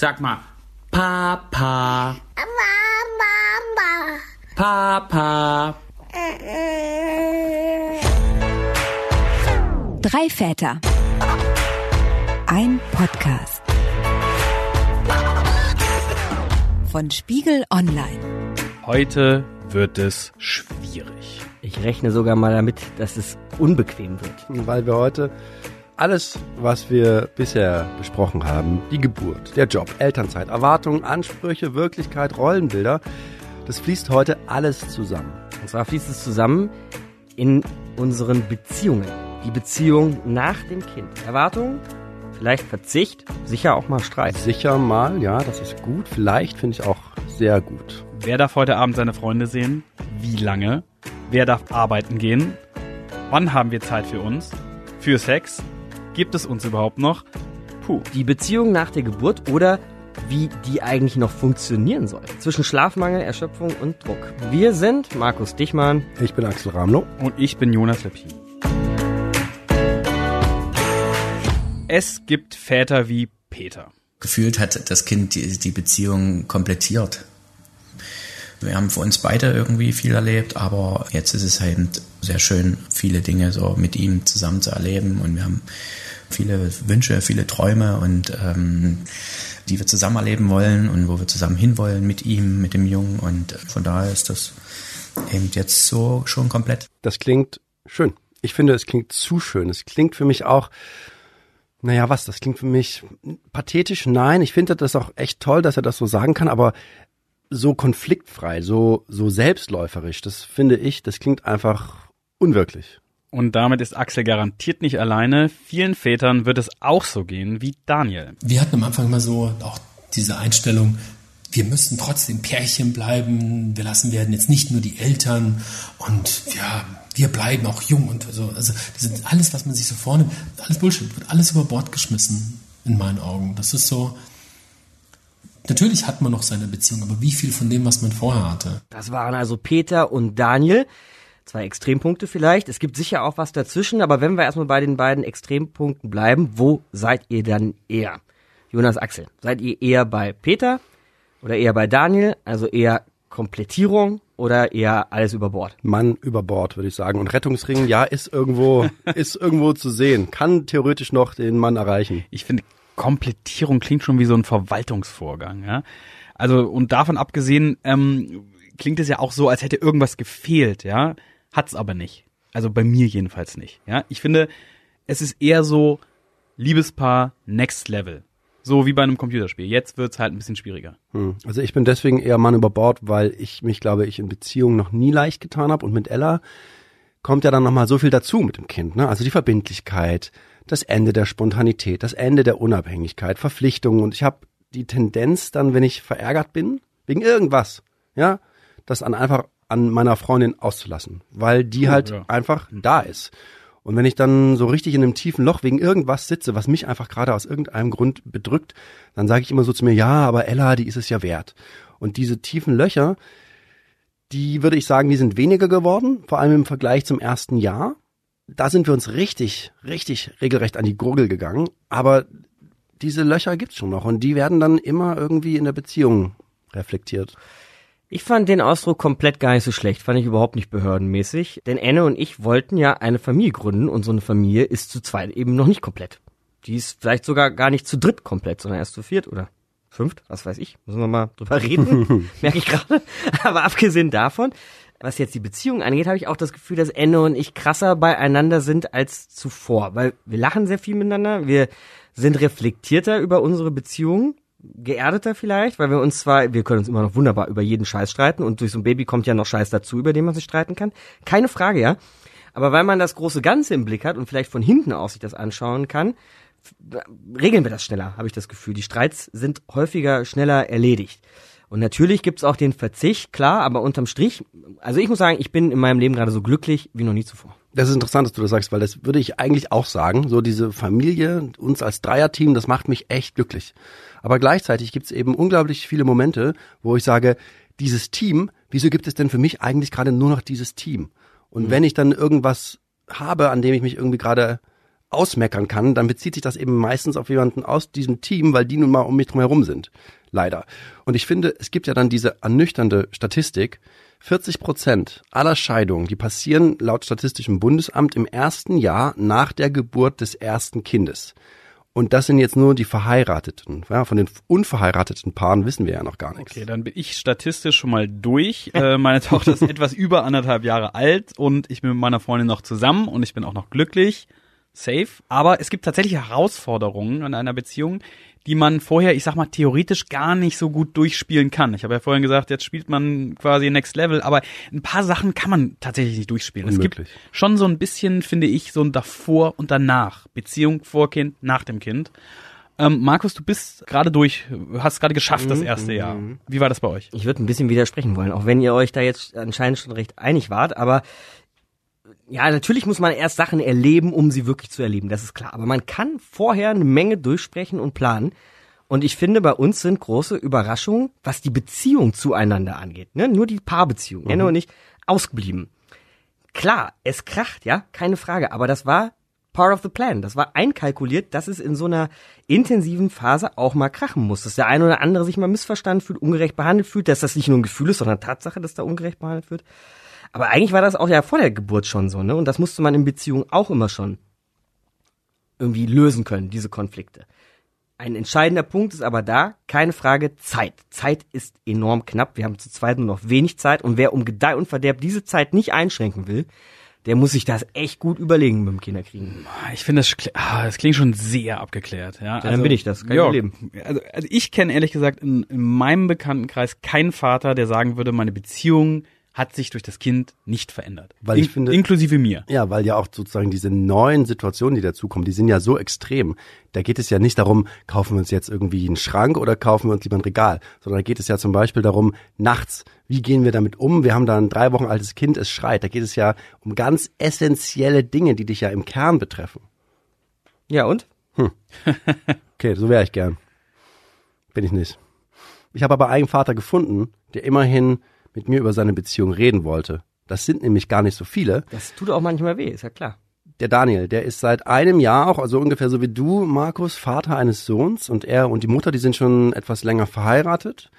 Sag mal, Papa, Mama. Papa. Drei Väter. Ein Podcast. Von Spiegel Online. Heute wird es schwierig. Ich rechne sogar mal damit, dass es unbequem wird. weil wir heute alles, was wir bisher besprochen haben, die Geburt, der Job, Elternzeit, Erwartungen, Ansprüche, Wirklichkeit, Rollenbilder, das fließt heute alles zusammen. Und zwar fließt es zusammen in unseren Beziehungen. Die Beziehung nach dem Kind. Erwartungen, vielleicht Verzicht, sicher auch mal Streit. Sicher mal, ja, das ist gut. Vielleicht finde ich auch sehr gut. Wer darf heute Abend seine Freunde sehen? Wie lange? Wer darf arbeiten gehen? Wann haben wir Zeit für uns? Für Sex? Gibt es uns überhaupt noch? Puh. Die Beziehung nach der Geburt oder wie die eigentlich noch funktionieren soll. Zwischen Schlafmangel, Erschöpfung und Druck. Wir sind Markus Dichmann. Ich bin Axel Ramlow. Und ich bin Jonas Lepin. Es gibt Väter wie Peter. Gefühlt hat das Kind die, die Beziehung komplettiert. Wir haben für uns beide irgendwie viel erlebt, aber jetzt ist es halt sehr schön, viele Dinge so mit ihm zusammen zu erleben und wir haben viele Wünsche, viele Träume und ähm, die wir zusammen erleben wollen und wo wir zusammen hinwollen mit ihm, mit dem Jungen und von daher ist das eben jetzt so schon komplett. Das klingt schön. Ich finde, es klingt zu schön. Es klingt für mich auch, naja, was, das klingt für mich pathetisch. Nein, ich finde das auch echt toll, dass er das so sagen kann, aber so konfliktfrei, so, so selbstläuferisch, das finde ich, das klingt einfach unwirklich. Und damit ist Axel garantiert nicht alleine. Vielen Vätern wird es auch so gehen wie Daniel. Wir hatten am Anfang immer so auch diese Einstellung, wir müssen trotzdem Pärchen bleiben, wir lassen werden jetzt nicht nur die Eltern und ja, wir bleiben auch jung und so. Also alles, was man sich so vornimmt, alles Bullshit, wird alles über Bord geschmissen in meinen Augen. Das ist so. Natürlich hat man noch seine Beziehung, aber wie viel von dem, was man vorher hatte? Das waren also Peter und Daniel. Zwei Extrempunkte vielleicht. Es gibt sicher auch was dazwischen, aber wenn wir erstmal bei den beiden Extrempunkten bleiben, wo seid ihr dann eher? Jonas Axel, seid ihr eher bei Peter oder eher bei Daniel? Also eher Komplettierung oder eher alles über Bord? Mann über Bord, würde ich sagen. Und Rettungsring, ja, ist irgendwo, ist irgendwo zu sehen. Kann theoretisch noch den Mann erreichen. Ich finde, Komplettierung klingt schon wie so ein Verwaltungsvorgang. Ja? Also und davon abgesehen ähm, klingt es ja auch so, als hätte irgendwas gefehlt. Ja, hat's aber nicht. Also bei mir jedenfalls nicht. Ja, ich finde, es ist eher so Liebespaar Next Level. So wie bei einem Computerspiel. Jetzt wird's halt ein bisschen schwieriger. Hm. Also ich bin deswegen eher Mann über Bord, weil ich mich, glaube ich, in Beziehungen noch nie leicht getan habe. Und mit Ella kommt ja dann nochmal so viel dazu mit dem Kind. Ne? Also die Verbindlichkeit, das Ende der Spontanität, das Ende der Unabhängigkeit, Verpflichtungen. Und ich habe die Tendenz dann, wenn ich verärgert bin, wegen irgendwas, ja, das dann einfach an meiner Freundin auszulassen, weil die halt ja. einfach da ist. Und wenn ich dann so richtig in einem tiefen Loch wegen irgendwas sitze, was mich einfach gerade aus irgendeinem Grund bedrückt, dann sage ich immer so zu mir, ja, aber Ella, die ist es ja wert. Und diese tiefen Löcher, die würde ich sagen, die sind weniger geworden, vor allem im Vergleich zum ersten Jahr. Da sind wir uns richtig, richtig regelrecht an die Gurgel gegangen. Aber diese Löcher gibt's schon noch und die werden dann immer irgendwie in der Beziehung reflektiert. Ich fand den Ausdruck komplett gar nicht so schlecht, fand ich überhaupt nicht behördenmäßig. Denn Anne und ich wollten ja eine Familie gründen und so eine Familie ist zu zweit eben noch nicht komplett. Die ist vielleicht sogar gar nicht zu dritt komplett, sondern erst zu viert oder fünft, was weiß ich. Müssen wir mal drüber reden, merke ich gerade. Aber abgesehen davon, was jetzt die Beziehung angeht, habe ich auch das Gefühl, dass Anne und ich krasser beieinander sind als zuvor. Weil wir lachen sehr viel miteinander, wir sind reflektierter über unsere Beziehung, geerdeter vielleicht, weil wir uns zwar, wir können uns immer noch wunderbar über jeden Scheiß streiten und durch so ein Baby kommt ja noch Scheiß dazu, über den man sich streiten kann. Keine Frage, ja. Aber weil man das große Ganze im Blick hat und vielleicht von hinten aus sich das anschauen kann, regeln wir das schneller, habe ich das Gefühl. Die Streits sind häufiger schneller erledigt. Und natürlich gibt's auch den Verzicht, klar, aber unterm Strich, also ich muss sagen, ich bin in meinem Leben gerade so glücklich wie noch nie zuvor. Das ist interessant, dass du das sagst, weil das würde ich eigentlich auch sagen. So diese Familie, uns als Dreierteam, das macht mich echt glücklich. Aber gleichzeitig gibt es eben unglaublich viele Momente, wo ich sage, dieses Team, wieso gibt es denn für mich eigentlich gerade nur noch dieses Team? Und wenn ich dann irgendwas habe, an dem ich mich irgendwie gerade ausmeckern kann, dann bezieht sich das eben meistens auf jemanden aus diesem Team, weil die nun mal um mich drum herum sind. Leider. Und ich finde, es gibt ja dann diese ernüchternde Statistik. 40 Prozent aller Scheidungen, die passieren laut Statistischem Bundesamt im ersten Jahr nach der Geburt des ersten Kindes. Und das sind jetzt nur die Verheirateten. Ja, von den unverheirateten Paaren wissen wir ja noch gar nichts. Okay, dann bin ich statistisch schon mal durch. äh, meine Tochter ist etwas über anderthalb Jahre alt und ich bin mit meiner Freundin noch zusammen und ich bin auch noch glücklich. Safe. Aber es gibt tatsächlich Herausforderungen in einer Beziehung, die man vorher, ich sag mal, theoretisch gar nicht so gut durchspielen kann. Ich habe ja vorhin gesagt, jetzt spielt man quasi Next Level, aber ein paar Sachen kann man tatsächlich nicht durchspielen. Unmöglich. Es gibt schon so ein bisschen, finde ich, so ein davor und danach. Beziehung vor Kind, nach dem Kind. Ähm, Markus, du bist gerade durch, hast gerade geschafft das erste Jahr. Wie war das bei euch? Ich würde ein bisschen widersprechen wollen, auch wenn ihr euch da jetzt anscheinend schon recht einig wart, aber ja, natürlich muss man erst Sachen erleben, um sie wirklich zu erleben, das ist klar. Aber man kann vorher eine Menge durchsprechen und planen. Und ich finde, bei uns sind große Überraschungen, was die Beziehung zueinander angeht. Ne? Nur die Paarbeziehung, mhm. und ich, ausgeblieben. Klar, es kracht, ja, keine Frage. Aber das war part of the plan. Das war einkalkuliert, dass es in so einer intensiven Phase auch mal krachen muss. Dass der eine oder andere sich mal missverstanden fühlt, ungerecht behandelt fühlt, dass das nicht nur ein Gefühl ist, sondern Tatsache, dass da ungerecht behandelt wird. Aber eigentlich war das auch ja vor der Geburt schon so, ne? Und das musste man in Beziehungen auch immer schon irgendwie lösen können, diese Konflikte. Ein entscheidender Punkt ist aber da, keine Frage, Zeit. Zeit ist enorm knapp. Wir haben zu zweit nur noch wenig Zeit und wer um Gedeih und Verderb diese Zeit nicht einschränken will, der muss sich das echt gut überlegen mit dem Kinderkriegen. Ich finde, das, ah, das klingt schon sehr abgeklärt. Ja, ja also, dann bin ich das. Kann ja, leben. Also, also ich kenne ehrlich gesagt in, in meinem Bekanntenkreis keinen Vater, der sagen würde, meine Beziehung hat sich durch das Kind nicht verändert. Weil ich In, finde, inklusive mir. Ja, weil ja auch sozusagen diese neuen Situationen, die dazukommen, die sind ja so extrem. Da geht es ja nicht darum, kaufen wir uns jetzt irgendwie einen Schrank oder kaufen wir uns lieber ein Regal, sondern da geht es ja zum Beispiel darum, nachts, wie gehen wir damit um? Wir haben da ein drei Wochen altes Kind, es schreit. Da geht es ja um ganz essentielle Dinge, die dich ja im Kern betreffen. Ja, und? Hm. Okay, so wäre ich gern. Bin ich nicht. Ich habe aber einen Vater gefunden, der immerhin mit mir über seine Beziehung reden wollte. Das sind nämlich gar nicht so viele. Das tut auch manchmal weh, ist ja klar. Der Daniel, der ist seit einem Jahr auch, also ungefähr so wie du, Markus, Vater eines Sohns und er und die Mutter, die sind schon etwas länger verheiratet.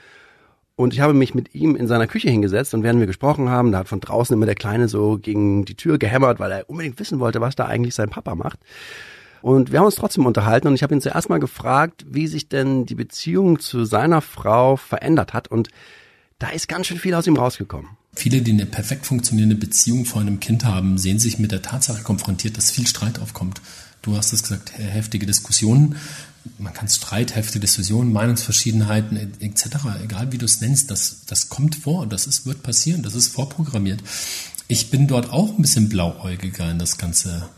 Und ich habe mich mit ihm in seiner Küche hingesetzt und während wir gesprochen haben, da hat von draußen immer der Kleine so gegen die Tür gehämmert, weil er unbedingt wissen wollte, was da eigentlich sein Papa macht. Und wir haben uns trotzdem unterhalten und ich habe ihn zuerst mal gefragt, wie sich denn die Beziehung zu seiner Frau verändert hat und da ist ganz schön viel aus ihm rausgekommen. Viele, die eine perfekt funktionierende Beziehung vor einem Kind haben, sehen sich mit der Tatsache konfrontiert, dass viel Streit aufkommt. Du hast es gesagt, heftige Diskussionen. Man kann Streit, heftige Diskussionen, Meinungsverschiedenheiten etc., egal wie du es nennst, das, das kommt vor, das ist, wird passieren, das ist vorprogrammiert. Ich bin dort auch ein bisschen blauäugiger in das ganze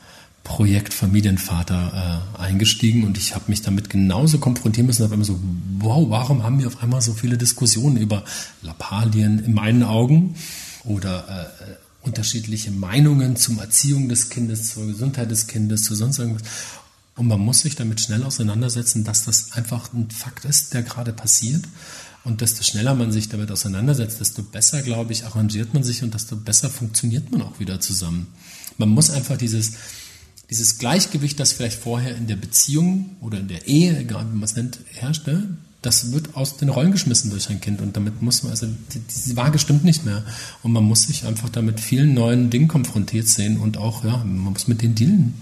Projekt Familienvater äh, eingestiegen und ich habe mich damit genauso konfrontieren müssen. Auf einmal so, wow, warum haben wir auf einmal so viele Diskussionen über Lappalien in meinen Augen oder äh, äh, unterschiedliche Meinungen zum Erziehung des Kindes, zur Gesundheit des Kindes, zu sonst irgendwas. Und man muss sich damit schnell auseinandersetzen, dass das einfach ein Fakt ist, der gerade passiert. Und desto schneller man sich damit auseinandersetzt, desto besser, glaube ich, arrangiert man sich und desto besser funktioniert man auch wieder zusammen. Man muss einfach dieses, dieses Gleichgewicht, das vielleicht vorher in der Beziehung oder in der Ehe, egal wie man es nennt, herrschte, ne, das wird aus den Rollen geschmissen durch ein Kind und damit muss man, also die, die Waage stimmt nicht mehr und man muss sich einfach damit vielen neuen Dingen konfrontiert sehen und auch, ja, man muss mit denen dealen.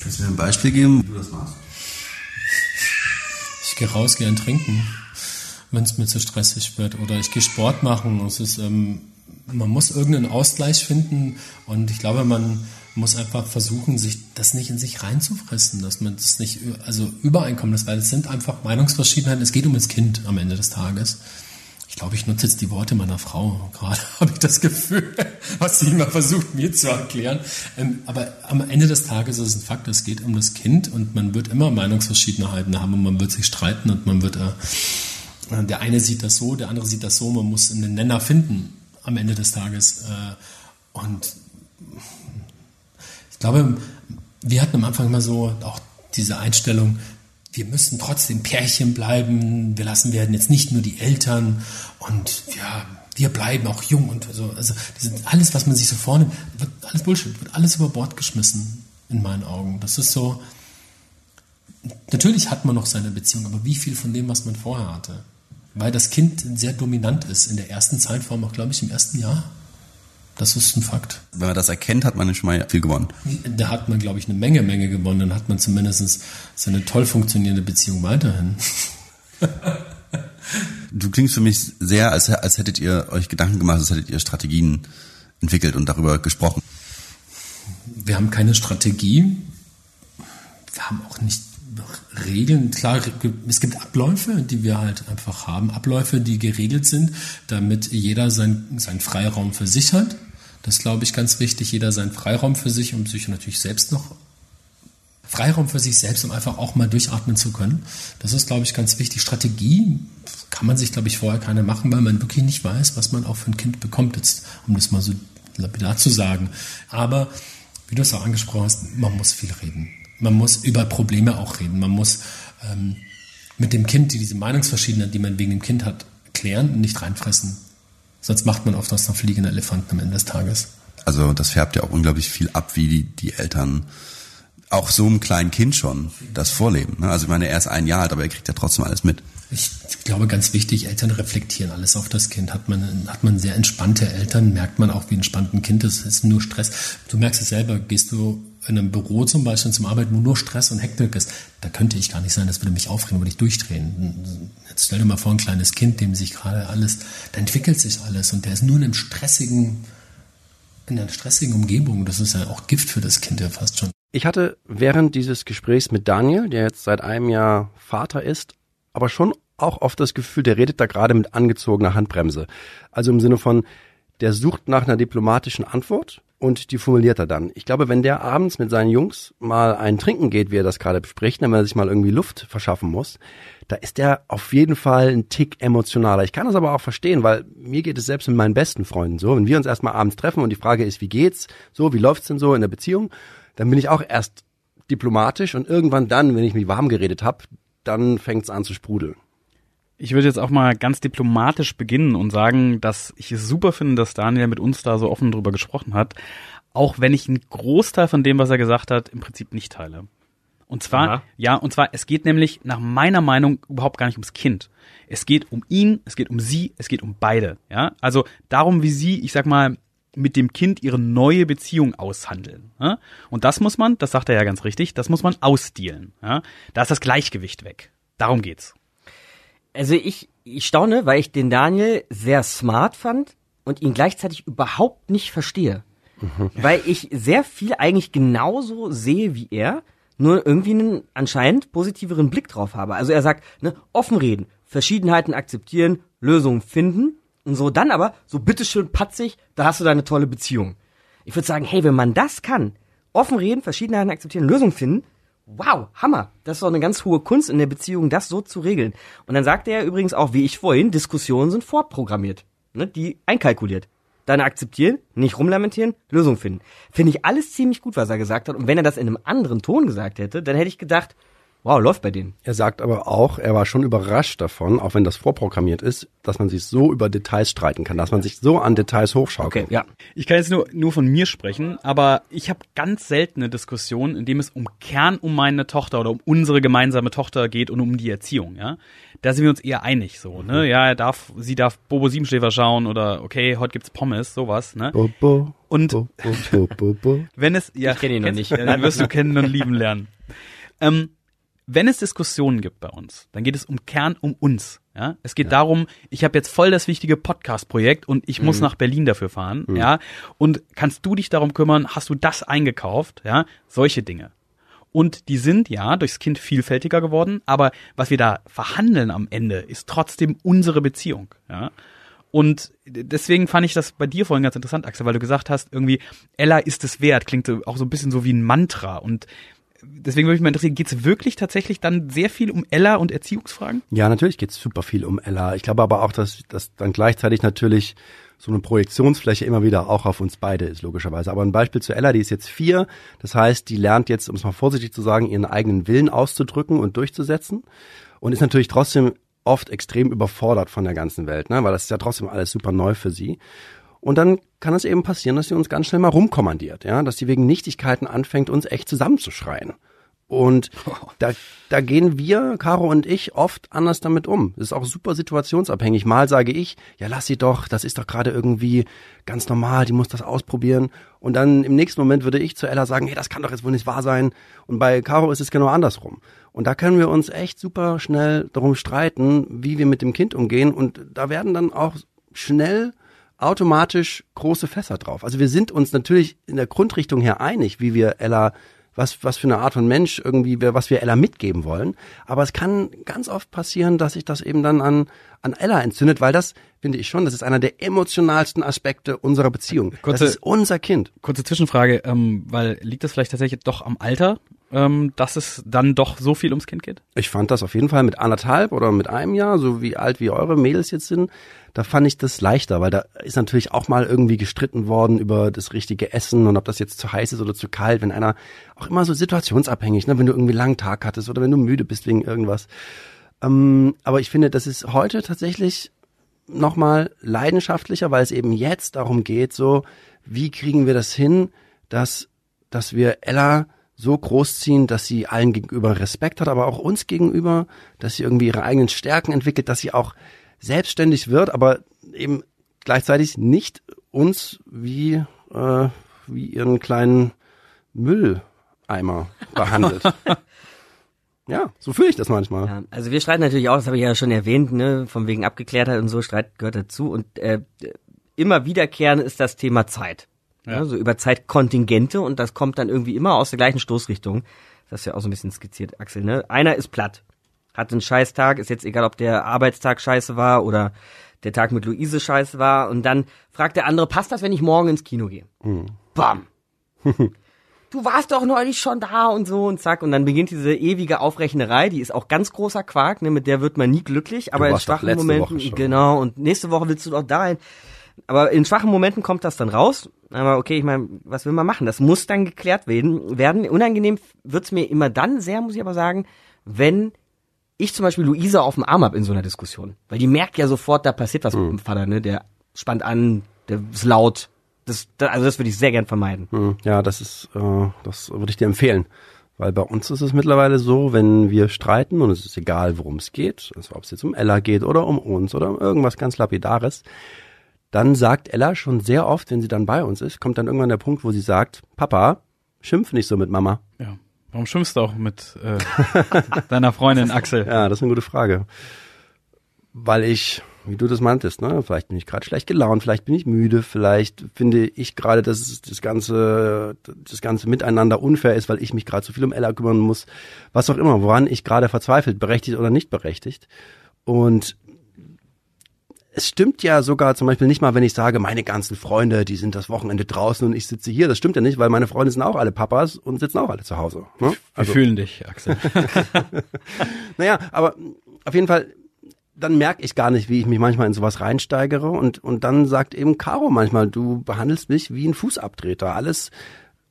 Kannst du mir ein Beispiel geben, wie du das machst? Ich gehe raus, gehe ein trinken, wenn es mir zu stressig wird oder ich gehe Sport machen. Es ist, ähm, man muss irgendeinen Ausgleich finden und ich glaube, man muss einfach versuchen, sich das nicht in sich reinzufressen, dass man das nicht also übereinkommen lässt, weil es sind einfach Meinungsverschiedenheiten. Es geht um das Kind am Ende des Tages. Ich glaube, ich nutze jetzt die Worte meiner Frau. Gerade habe ich das Gefühl, was sie immer versucht, mir zu erklären. Ähm, aber am Ende des Tages ist es ein Fakt, es geht um das Kind und man wird immer Meinungsverschiedenheiten haben und man wird sich streiten und man wird, äh, der eine sieht das so, der andere sieht das so, man muss einen Nenner finden am Ende des Tages. Äh, und glaube, wir hatten am Anfang immer so auch diese Einstellung, wir müssen trotzdem Pärchen bleiben, wir lassen werden jetzt nicht nur die Eltern und ja, wir bleiben auch jung und so. Also alles, was man sich so vornimmt, wird alles Bullshit, wird alles über Bord geschmissen. in meinen Augen. Das ist so, natürlich hat man noch seine Beziehung, aber wie viel von dem, was man vorher hatte? Weil das Kind sehr dominant ist in der ersten Zeitform, auch glaube ich im ersten Jahr. Das ist ein Fakt. Wenn man das erkennt, hat man schon mal viel gewonnen. Da hat man, glaube ich, eine Menge, Menge gewonnen. Dann hat man zumindest seine toll funktionierende Beziehung weiterhin. Du klingst für mich sehr, als, als hättet ihr euch Gedanken gemacht, als hättet ihr Strategien entwickelt und darüber gesprochen. Wir haben keine Strategie. Wir haben auch nicht Regeln. Klar, es gibt Abläufe, die wir halt einfach haben. Abläufe, die geregelt sind, damit jeder sein, seinen Freiraum für sich hat. Das glaube ich, ganz wichtig. Jeder seinen Freiraum für sich, um sich natürlich selbst noch Freiraum für sich selbst, um einfach auch mal durchatmen zu können. Das ist, glaube ich, ganz wichtig. Strategie kann man sich, glaube ich, vorher keine machen, weil man wirklich nicht weiß, was man auch für ein Kind bekommt, jetzt, um das mal so lapidar zu sagen. Aber, wie du es auch angesprochen hast, man muss viel reden. Man muss über Probleme auch reden. Man muss ähm, mit dem Kind die, diese Meinungsverschiedenheit, die man wegen dem Kind hat, klären und nicht reinfressen. Sonst macht man oft aus einer fliegenden Elefanten am Ende des Tages. Also das färbt ja auch unglaublich viel ab, wie die, die Eltern auch so einem kleinen Kind schon das vorleben. Ne? Also ich meine, er ist ein Jahr alt, aber er kriegt ja trotzdem alles mit. Ich glaube, ganz wichtig, Eltern reflektieren alles auf das Kind. Hat man, hat man sehr entspannte Eltern, merkt man auch, wie entspannt ein Kind ist. Es ist nur Stress. Du merkst es selber, gehst du in einem Büro zum Beispiel zum Arbeiten, wo nur Stress und Hektik ist, da könnte ich gar nicht sein, das würde mich aufregen, würde ich durchdrehen. Jetzt stell dir mal vor, ein kleines Kind, dem sich gerade alles, da entwickelt sich alles und der ist nur in einem stressigen, in einer stressigen Umgebung. Das ist ja auch Gift für das Kind ja fast schon. Ich hatte während dieses Gesprächs mit Daniel, der jetzt seit einem Jahr Vater ist, aber schon auch oft das Gefühl, der redet da gerade mit angezogener Handbremse. Also im Sinne von, der sucht nach einer diplomatischen Antwort und die formuliert er dann. Ich glaube, wenn der abends mit seinen Jungs mal ein Trinken geht, wie er das gerade bespricht, wenn er sich mal irgendwie Luft verschaffen muss, da ist der auf jeden Fall ein Tick emotionaler. Ich kann das aber auch verstehen, weil mir geht es selbst mit meinen besten Freunden so. Wenn wir uns erstmal abends treffen und die Frage ist, wie geht's, so, wie läuft's denn so in der Beziehung, dann bin ich auch erst diplomatisch und irgendwann dann, wenn ich mich warm geredet habe, dann fängt's an zu sprudeln. Ich würde jetzt auch mal ganz diplomatisch beginnen und sagen, dass ich es super finde, dass Daniel mit uns da so offen drüber gesprochen hat, auch wenn ich einen Großteil von dem, was er gesagt hat, im Prinzip nicht teile. Und zwar, Aha. ja, und zwar, es geht nämlich nach meiner Meinung überhaupt gar nicht ums Kind. Es geht um ihn, es geht um sie, es geht um beide, ja. Also darum, wie sie, ich sag mal, mit dem Kind ihre neue Beziehung aushandeln. Ja? Und das muss man, das sagt er ja ganz richtig, das muss man ausdealen. Ja? Da ist das Gleichgewicht weg. Darum geht's. Also ich, ich staune, weil ich den Daniel sehr smart fand und ihn gleichzeitig überhaupt nicht verstehe. Weil ich sehr viel eigentlich genauso sehe wie er, nur irgendwie einen anscheinend positiveren Blick drauf habe. Also er sagt, ne, offen reden, Verschiedenheiten akzeptieren, Lösungen finden und so dann aber so bitteschön patzig, da hast du deine tolle Beziehung. Ich würde sagen, hey, wenn man das kann, offen reden, Verschiedenheiten akzeptieren, Lösungen finden, wow, Hammer. Das ist doch eine ganz hohe Kunst in der Beziehung, das so zu regeln. Und dann sagte er übrigens auch, wie ich vorhin, Diskussionen sind vorprogrammiert, ne, die einkalkuliert. Dann akzeptieren, nicht rumlamentieren, Lösung finden. Finde ich alles ziemlich gut, was er gesagt hat. Und wenn er das in einem anderen Ton gesagt hätte, dann hätte ich gedacht, wow, läuft bei denen. Er sagt aber auch, er war schon überrascht davon, auch wenn das vorprogrammiert ist, dass man sich so über Details streiten kann, dass man sich so an Details hochschaukelt. Okay, ja. Ich kann jetzt nur, nur von mir sprechen, aber ich habe ganz seltene Diskussionen, in dem es um Kern um meine Tochter oder um unsere gemeinsame Tochter geht und um die Erziehung, ja. Da sind wir uns eher einig, so, ne? Ja, er darf, sie darf Bobo Siebenschläfer schauen oder okay, heute gibt's Pommes, sowas, ne? Bo, bo, Und- bo, bo, bo, bo, bo. Wenn es, ja, Ich kenn ihn noch nicht. Ja, den wirst du kennen und lieben lernen. Ähm, wenn es Diskussionen gibt bei uns, dann geht es um Kern um uns. Ja, es geht darum, ich habe jetzt voll das wichtige Podcast-Projekt und ich Mhm. muss nach Berlin dafür fahren. Ja, und kannst du dich darum kümmern? Hast du das eingekauft? Ja, solche Dinge. Und die sind ja durchs Kind vielfältiger geworden, aber was wir da verhandeln am Ende, ist trotzdem unsere Beziehung. Ja. Und deswegen fand ich das bei dir vorhin ganz interessant, Axel, weil du gesagt hast, irgendwie, Ella ist es wert, klingt auch so ein bisschen so wie ein Mantra. Und deswegen würde mich mal interessieren, geht es wirklich tatsächlich dann sehr viel um Ella und Erziehungsfragen? Ja, natürlich geht's super viel um Ella. Ich glaube aber auch, dass, dass dann gleichzeitig natürlich so eine Projektionsfläche immer wieder auch auf uns beide ist, logischerweise. Aber ein Beispiel zu Ella, die ist jetzt vier. Das heißt, die lernt jetzt, um es mal vorsichtig zu sagen, ihren eigenen Willen auszudrücken und durchzusetzen. Und ist natürlich trotzdem oft extrem überfordert von der ganzen Welt, ne? weil das ist ja trotzdem alles super neu für sie. Und dann kann es eben passieren, dass sie uns ganz schnell mal rumkommandiert, ja, dass sie wegen Nichtigkeiten anfängt, uns echt zusammenzuschreien. Und da, da gehen wir, Caro und ich, oft anders damit um. Das ist auch super situationsabhängig. Mal sage ich, ja, lass sie doch, das ist doch gerade irgendwie ganz normal, die muss das ausprobieren. Und dann im nächsten Moment würde ich zu Ella sagen, hey, das kann doch jetzt wohl nicht wahr sein. Und bei Caro ist es genau andersrum. Und da können wir uns echt super schnell darum streiten, wie wir mit dem Kind umgehen. Und da werden dann auch schnell automatisch große Fässer drauf. Also wir sind uns natürlich in der Grundrichtung her einig, wie wir Ella was, was für eine Art von Mensch irgendwie, was wir Ella mitgeben wollen. Aber es kann ganz oft passieren, dass sich das eben dann an, an Ella entzündet, weil das, finde ich schon, das ist einer der emotionalsten Aspekte unserer Beziehung. Kurze- das ist unser Kind. Kurze Zwischenfrage, ähm, weil liegt das vielleicht tatsächlich doch am Alter, ähm, dass es dann doch so viel ums Kind geht? Ich fand das auf jeden Fall mit anderthalb oder mit einem Jahr, so wie alt wie eure Mädels jetzt sind, da fand ich das leichter, weil da ist natürlich auch mal irgendwie gestritten worden über das richtige Essen und ob das jetzt zu heiß ist oder zu kalt, wenn einer auch immer so situationsabhängig, ne, wenn du irgendwie einen langen Tag hattest oder wenn du müde bist wegen irgendwas. Ähm, aber ich finde, das ist heute tatsächlich nochmal leidenschaftlicher, weil es eben jetzt darum geht, so, wie kriegen wir das hin, dass, dass wir Ella so großziehen, dass sie allen gegenüber Respekt hat, aber auch uns gegenüber, dass sie irgendwie ihre eigenen Stärken entwickelt, dass sie auch selbstständig wird, aber eben gleichzeitig nicht uns wie, äh, wie ihren kleinen Mülleimer behandelt. ja, so fühle ich das manchmal. Ja, also wir streiten natürlich auch, das habe ich ja schon erwähnt, ne, von wegen Abgeklärtheit und so, Streit gehört dazu. Und äh, immer wiederkehrend ist das Thema Zeit. Ja. so über Zeitkontingente und das kommt dann irgendwie immer aus der gleichen Stoßrichtung. Das ist ja auch so ein bisschen skizziert, Axel. Ne? Einer ist platt, hat einen Scheißtag, ist jetzt egal, ob der Arbeitstag scheiße war oder der Tag mit Luise scheiße war. Und dann fragt der andere, passt das, wenn ich morgen ins Kino gehe? Bam. du warst doch neulich schon da und so und zack. Und dann beginnt diese ewige Aufrechnerei, die ist auch ganz großer Quark, ne, mit der wird man nie glücklich, aber in schwachen Momenten, genau, und nächste Woche willst du doch dahin. Aber in schwachen Momenten kommt das dann raus. Aber okay, ich meine, was will man machen? Das muss dann geklärt werden. werden. Unangenehm wird's mir immer dann sehr, muss ich aber sagen, wenn ich zum Beispiel Luisa auf dem Arm hab in so einer Diskussion. Weil die merkt ja sofort, da passiert was mit dem Vater, ne? Der spannt an, der ist laut. Das, da- also das würde ich sehr gern vermeiden. Hm, Ja, das ist, äh, das würde ich dir empfehlen. Weil bei uns ist es mittlerweile so, wenn wir streiten und es ist egal, worum es geht, also ob es jetzt um Ella geht oder um uns oder um irgendwas ganz Lapidares, dann sagt Ella schon sehr oft, wenn sie dann bei uns ist, kommt dann irgendwann der Punkt, wo sie sagt, Papa, schimpf nicht so mit Mama. Ja. Warum schimpfst du auch mit äh, deiner Freundin Axel? Ja, das ist eine gute Frage. Weil ich, wie du das meintest, ne, vielleicht bin ich gerade schlecht gelaunt, vielleicht bin ich müde, vielleicht finde ich gerade, dass das ganze, das ganze Miteinander unfair ist, weil ich mich gerade so viel um Ella kümmern muss, was auch immer, woran ich gerade verzweifelt, berechtigt oder nicht berechtigt. Und es stimmt ja sogar zum Beispiel nicht mal, wenn ich sage, meine ganzen Freunde, die sind das Wochenende draußen und ich sitze hier. Das stimmt ja nicht, weil meine Freunde sind auch alle Papas und sitzen auch alle zu Hause. Ne? Wir fühlen dich, Axel. Naja, aber auf jeden Fall, dann merke ich gar nicht, wie ich mich manchmal in sowas reinsteigere und, und dann sagt eben Caro manchmal, du behandelst mich wie ein Fußabtreter. Alles,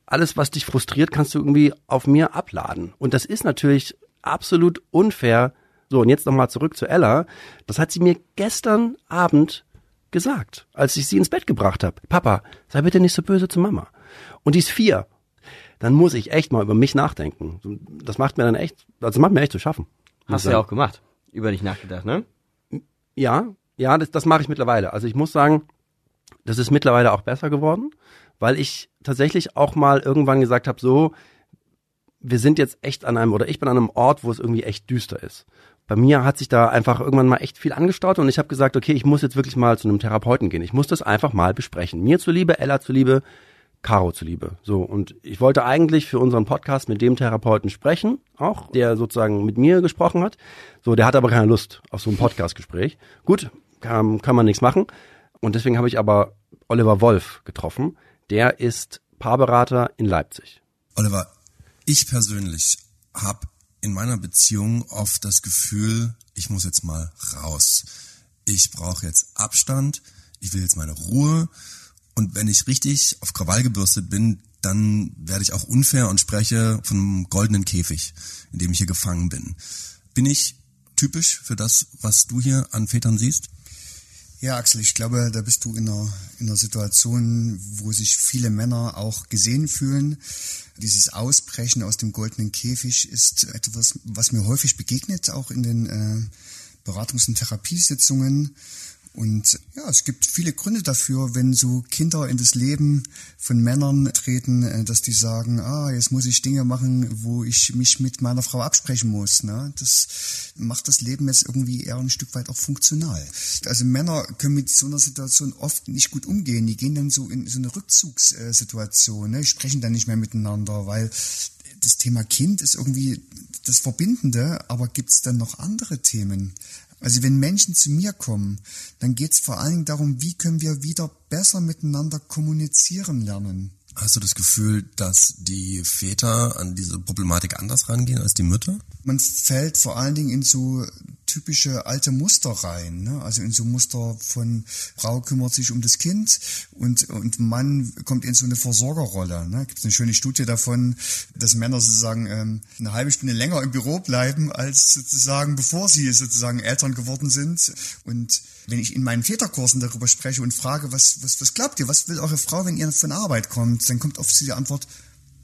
alles, was dich frustriert, kannst du irgendwie auf mir abladen. Und das ist natürlich absolut unfair. So, und jetzt nochmal zurück zu Ella. Das hat sie mir gestern Abend gesagt, als ich sie ins Bett gebracht habe. Papa, sei bitte nicht so böse zu Mama. Und die ist vier. Dann muss ich echt mal über mich nachdenken. Das macht mir dann echt, also das macht mir echt zu schaffen. Hast du ja auch gemacht. Über dich nachgedacht, ne? Ja, ja, das, das mache ich mittlerweile. Also ich muss sagen, das ist mittlerweile auch besser geworden, weil ich tatsächlich auch mal irgendwann gesagt habe, so, wir sind jetzt echt an einem, oder ich bin an einem Ort, wo es irgendwie echt düster ist. Bei mir hat sich da einfach irgendwann mal echt viel angestaut und ich habe gesagt, okay, ich muss jetzt wirklich mal zu einem Therapeuten gehen. Ich muss das einfach mal besprechen. Mir zuliebe, Ella zuliebe, Caro zuliebe. So, und ich wollte eigentlich für unseren Podcast mit dem Therapeuten sprechen, auch, der sozusagen mit mir gesprochen hat. So, der hat aber keine Lust auf so ein Podcastgespräch. Gut, kann, kann man nichts machen. Und deswegen habe ich aber Oliver Wolf getroffen. Der ist Paarberater in Leipzig. Oliver, ich persönlich habe in meiner Beziehung oft das Gefühl, ich muss jetzt mal raus. Ich brauche jetzt Abstand, ich will jetzt meine Ruhe und wenn ich richtig auf Krawall gebürstet bin, dann werde ich auch unfair und spreche einem goldenen Käfig, in dem ich hier gefangen bin. Bin ich typisch für das, was du hier an Vätern siehst? Ja, Axel, ich glaube, da bist du in einer, in einer Situation, wo sich viele Männer auch gesehen fühlen. Dieses Ausbrechen aus dem goldenen Käfig ist etwas, was mir häufig begegnet, auch in den äh, Beratungs- und Therapiesitzungen. Und ja, es gibt viele Gründe dafür, wenn so Kinder in das Leben von Männern treten, äh, dass die sagen, ah, jetzt muss ich Dinge machen, wo ich mich mit meiner Frau absprechen muss. Ne? Das macht das Leben jetzt irgendwie eher ein Stück weit auch funktional. Also Männer können mit so einer Situation oft nicht gut umgehen. Die gehen dann so in so eine Rückzugssituation, ne? sprechen dann nicht mehr miteinander, weil das Thema Kind ist irgendwie das Verbindende, aber gibt es dann noch andere Themen? Also wenn Menschen zu mir kommen, dann geht es vor allen Dingen darum, wie können wir wieder besser miteinander kommunizieren lernen. Hast du das Gefühl, dass die Väter an diese Problematik anders rangehen als die Mütter? Man fällt vor allen Dingen in so typische alte Muster rein. Ne? Also in so Muster von Frau kümmert sich um das Kind und, und Mann kommt in so eine Versorgerrolle. Ne? Gibt eine schöne Studie davon, dass Männer sozusagen ähm, eine halbe Stunde länger im Büro bleiben, als sozusagen bevor sie sozusagen Eltern geworden sind. Und wenn ich in meinen Väterkursen darüber spreche und frage, was, was, was glaubt ihr, was will eure Frau, wenn ihr von Arbeit kommt, dann kommt oft die Antwort,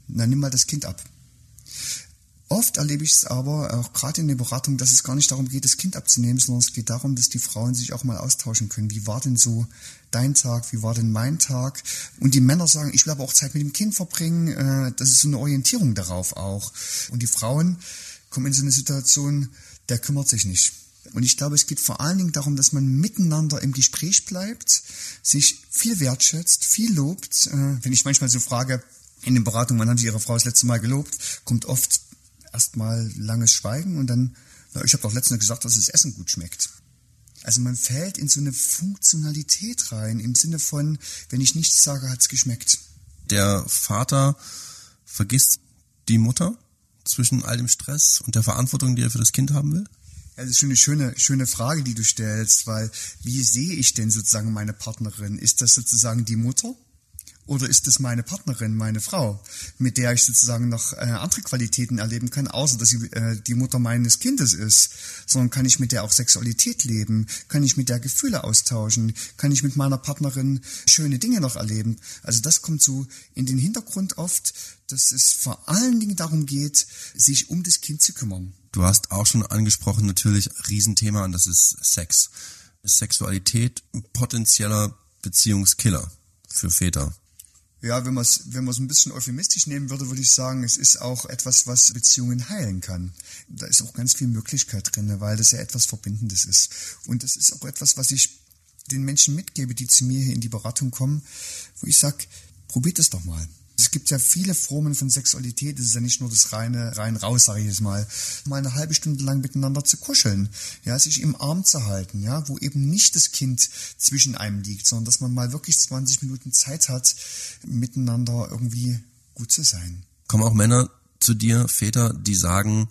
na nimm mal das Kind ab. Oft erlebe ich es aber, auch gerade in der Beratung, dass es gar nicht darum geht, das Kind abzunehmen, sondern es geht darum, dass die Frauen sich auch mal austauschen können. Wie war denn so dein Tag? Wie war denn mein Tag? Und die Männer sagen, ich will aber auch Zeit mit dem Kind verbringen. Äh, das ist so eine Orientierung darauf auch. Und die Frauen kommen in so eine Situation, der kümmert sich nicht. Und ich glaube, es geht vor allen Dingen darum, dass man miteinander im Gespräch bleibt, sich viel wertschätzt, viel lobt. Äh, wenn ich manchmal so frage, in den Beratungen, wann haben Sie Ihre Frau das letzte Mal gelobt, kommt oft erstmal langes Schweigen und dann, na, ich habe doch letztens gesagt, dass das Essen gut schmeckt. Also man fällt in so eine Funktionalität rein, im Sinne von, wenn ich nichts sage, hat's geschmeckt. Der Vater vergisst die Mutter zwischen all dem Stress und der Verantwortung, die er für das Kind haben will? Ja, das ist schon eine schöne, schöne Frage, die du stellst, weil wie sehe ich denn sozusagen meine Partnerin? Ist das sozusagen die Mutter? Oder ist es meine Partnerin, meine Frau, mit der ich sozusagen noch äh, andere Qualitäten erleben kann, außer dass sie äh, die Mutter meines Kindes ist, sondern kann ich mit der auch Sexualität leben, kann ich mit der Gefühle austauschen, kann ich mit meiner Partnerin schöne Dinge noch erleben. Also das kommt so in den Hintergrund oft, dass es vor allen Dingen darum geht, sich um das Kind zu kümmern. Du hast auch schon angesprochen, natürlich Riesenthema und das ist Sex. Sexualität potenzieller Beziehungskiller für Väter. Ja, wenn man es wenn man es ein bisschen euphemistisch nehmen würde, würde ich sagen, es ist auch etwas, was Beziehungen heilen kann. Da ist auch ganz viel Möglichkeit drin, weil das ja etwas Verbindendes ist. Und das ist auch etwas, was ich den Menschen mitgebe, die zu mir hier in die Beratung kommen, wo ich sage, probiert es doch mal. Es gibt ja viele Formen von Sexualität. Es ist ja nicht nur das reine rein raus, sage ich jetzt mal. Mal eine halbe Stunde lang miteinander zu kuscheln, ja, sich im Arm zu halten, ja, wo eben nicht das Kind zwischen einem liegt, sondern dass man mal wirklich 20 Minuten Zeit hat, miteinander irgendwie gut zu sein. Kommen auch Männer zu dir, Väter, die sagen,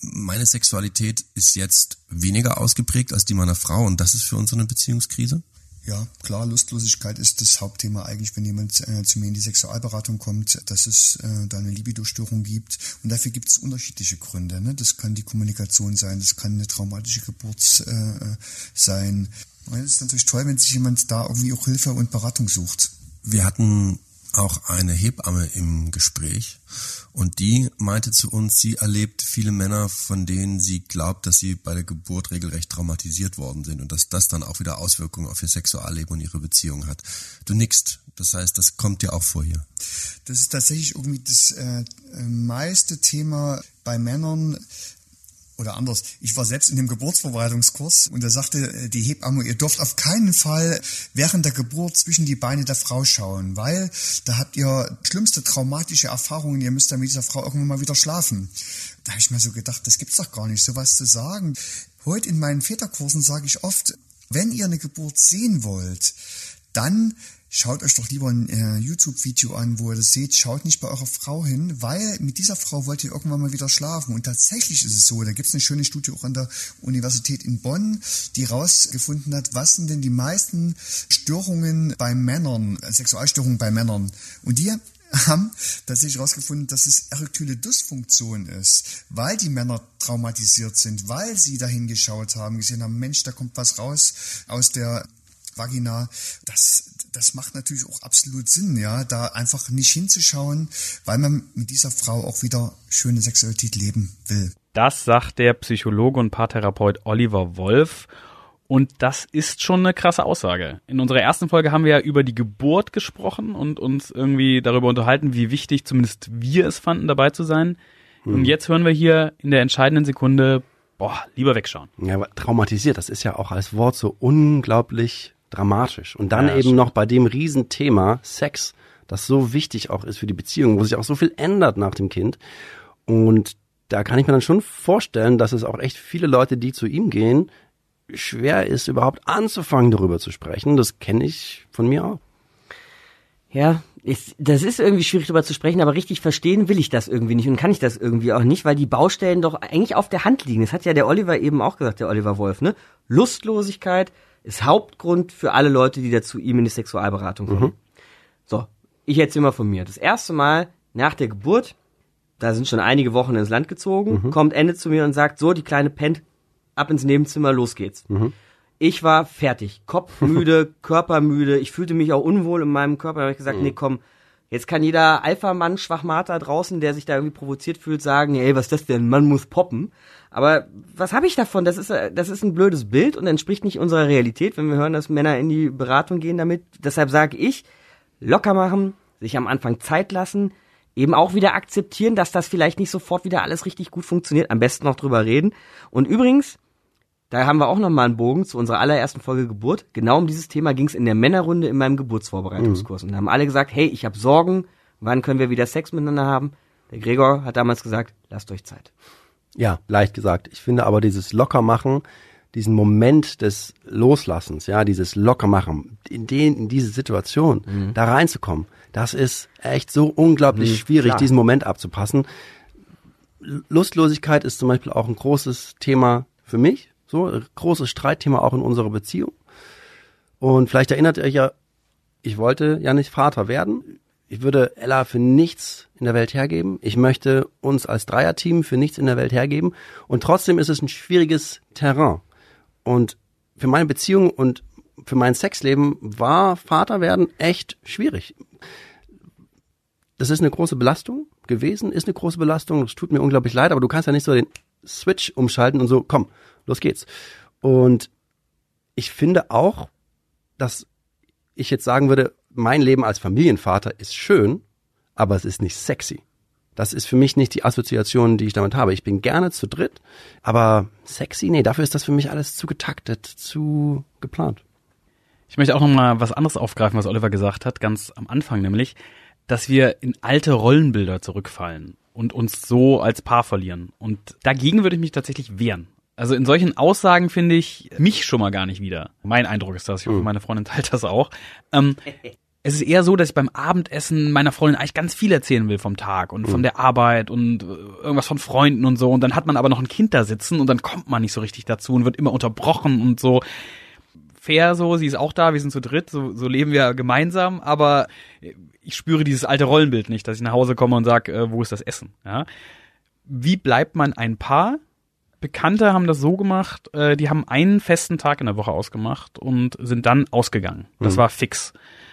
meine Sexualität ist jetzt weniger ausgeprägt als die meiner Frau und das ist für uns eine Beziehungskrise? Ja, klar, Lustlosigkeit ist das Hauptthema eigentlich, wenn jemand äh, zu mir in die Sexualberatung kommt, dass es äh, da eine Libido-Störung gibt. Und dafür gibt es unterschiedliche Gründe. Ne? Das kann die Kommunikation sein, das kann eine traumatische Geburt äh, sein. Und es ist natürlich toll, wenn sich jemand da irgendwie auch Hilfe und Beratung sucht. Wir hatten auch eine Hebamme im Gespräch und die meinte zu uns, sie erlebt viele Männer, von denen sie glaubt, dass sie bei der Geburt regelrecht traumatisiert worden sind und dass das dann auch wieder Auswirkungen auf ihr Sexualleben und ihre Beziehung hat. Du nickst, das heißt, das kommt dir auch vor hier. Das ist tatsächlich irgendwie das äh, meiste Thema bei Männern, oder anders, ich war selbst in dem Geburtsvorbereitungskurs und da sagte äh, die Hebamme, ihr dürft auf keinen Fall während der Geburt zwischen die Beine der Frau schauen, weil da habt ihr schlimmste traumatische Erfahrungen, ihr müsst dann mit dieser Frau irgendwann mal wieder schlafen. Da habe ich mir so gedacht, das gibt's doch gar nicht, sowas zu sagen. Heute in meinen Väterkursen sage ich oft, wenn ihr eine Geburt sehen wollt, dann Schaut euch doch lieber ein äh, YouTube-Video an, wo ihr das seht. Schaut nicht bei eurer Frau hin, weil mit dieser Frau wollt ihr irgendwann mal wieder schlafen. Und tatsächlich ist es so, da gibt es eine schöne Studie auch an der Universität in Bonn, die rausgefunden hat, was sind denn die meisten Störungen bei Männern, Sexualstörungen bei Männern. Und die haben tatsächlich herausgefunden, dass es erektile Dysfunktion ist, weil die Männer traumatisiert sind, weil sie dahin geschaut haben, gesehen haben, Mensch, da kommt was raus aus der Vagina. Das, das macht natürlich auch absolut Sinn, ja, da einfach nicht hinzuschauen, weil man mit dieser Frau auch wieder schöne Sexualität leben will. Das sagt der Psychologe und Paartherapeut Oliver Wolf. Und das ist schon eine krasse Aussage. In unserer ersten Folge haben wir ja über die Geburt gesprochen und uns irgendwie darüber unterhalten, wie wichtig zumindest wir es fanden, dabei zu sein. Und jetzt hören wir hier in der entscheidenden Sekunde, boah, lieber wegschauen. Ja, aber traumatisiert, das ist ja auch als Wort so unglaublich dramatisch. Und dann Ja, eben stimmt. noch bei dem Riesenthema Sex, das so wichtig auch ist für die Beziehung, wo sich auch so viel ändert nach dem Kind. Und da kann ich mir dann schon vorstellen, dass es auch echt viele Leute, die zu ihm gehen, schwer ist, überhaupt anzufangen, darüber zu sprechen. Das kenne ich von mir auch. Ja, ist, das ist irgendwie schwierig darüber zu sprechen, aber richtig verstehen will ich das irgendwie nicht und kann ich das irgendwie auch nicht, weil die Baustellen doch eigentlich auf der Hand liegen. Das hat ja der Oliver eben auch gesagt, der Oliver Wolf, ne? Lustlosigkeit ist Hauptgrund für alle Leute, die da zu ihm in die Sexualberatung kommen. So, ich erzähle mal von mir. Das erste Mal nach der Geburt, da sind schon einige Wochen ins Land gezogen, kommt Ende zu mir und sagt, so, die kleine pennt, ab ins Nebenzimmer, los geht's. Ich war fertig, kopfmüde, körpermüde, ich fühlte mich auch unwohl in meinem Körper, da habe ich gesagt, nee, komm, jetzt kann jeder Alpha-Mann, Schwachmater draußen, der sich da irgendwie provoziert fühlt, sagen, ey, was ist das denn, man muss poppen. Aber was habe ich davon? Das ist, das ist ein blödes Bild und entspricht nicht unserer Realität, wenn wir hören, dass Männer in die Beratung gehen damit. Deshalb sage ich, locker machen, sich am Anfang Zeit lassen, eben auch wieder akzeptieren, dass das vielleicht nicht sofort wieder alles richtig gut funktioniert, am besten noch drüber reden. Und übrigens, da haben wir auch noch mal einen Bogen zu unserer allerersten Folge Geburt. Genau um dieses Thema ging es in der Männerrunde in meinem Geburtsvorbereitungskurs. Und da haben alle gesagt, hey, ich habe Sorgen, wann können wir wieder Sex miteinander haben? Der Gregor hat damals gesagt, lasst euch Zeit. Ja, leicht gesagt. Ich finde aber dieses Lockermachen, diesen Moment des Loslassens, ja, dieses Lockermachen, in den, in diese Situation, da reinzukommen, das ist echt so unglaublich schwierig, klar. diesen Moment abzupassen. Lustlosigkeit ist zum Beispiel auch ein großes Thema für mich, so, ein großes Streitthema auch in unserer Beziehung. Und vielleicht erinnert ihr euch ja, ich wollte ja nicht Vater werden. Ich würde Ella für nichts in der Welt hergeben. Ich möchte uns als Dreierteam für nichts in der Welt hergeben. Und trotzdem ist es ein schwieriges Terrain. Und für meine Beziehung und für mein Sexleben war Vater werden echt schwierig. Das ist eine große Belastung gewesen, ist eine große Belastung. Es tut mir unglaublich leid, aber du kannst ja nicht so den Switch umschalten und so, komm, los geht's. Und ich finde auch, dass ich jetzt sagen würde, mein Leben als Familienvater ist schön, aber es ist nicht sexy. Das ist für mich nicht die Assoziation, die ich damit habe. Ich bin gerne zu dritt, aber sexy, nee, dafür ist das für mich alles zu getaktet, zu geplant. Ich möchte auch noch mal was anderes aufgreifen, was Oliver gesagt hat, ganz am Anfang nämlich, dass wir in alte Rollenbilder zurückfallen und uns so als Paar verlieren. Und dagegen würde ich mich tatsächlich wehren. Also in solchen Aussagen finde ich mich schon mal gar nicht wieder. Mein Eindruck ist das, ich hoffe, meine Freundin teilt das auch. Ähm, es ist eher so, dass ich beim Abendessen meiner Freundin eigentlich ganz viel erzählen will vom Tag und von der Arbeit und äh, irgendwas von Freunden und so. Und dann hat man aber noch ein Kind da sitzen und dann kommt man nicht so richtig dazu und wird immer unterbrochen und so fair so, sie ist auch da, wir sind zu dritt, so, so leben wir gemeinsam, aber ich spüre dieses alte Rollenbild nicht, dass ich nach Hause komme und sage, äh, wo ist das Essen? Ja? Wie bleibt man ein Paar? Bekannte haben das so gemacht, äh, die haben einen festen Tag in der Woche ausgemacht und sind dann ausgegangen. Das war fix.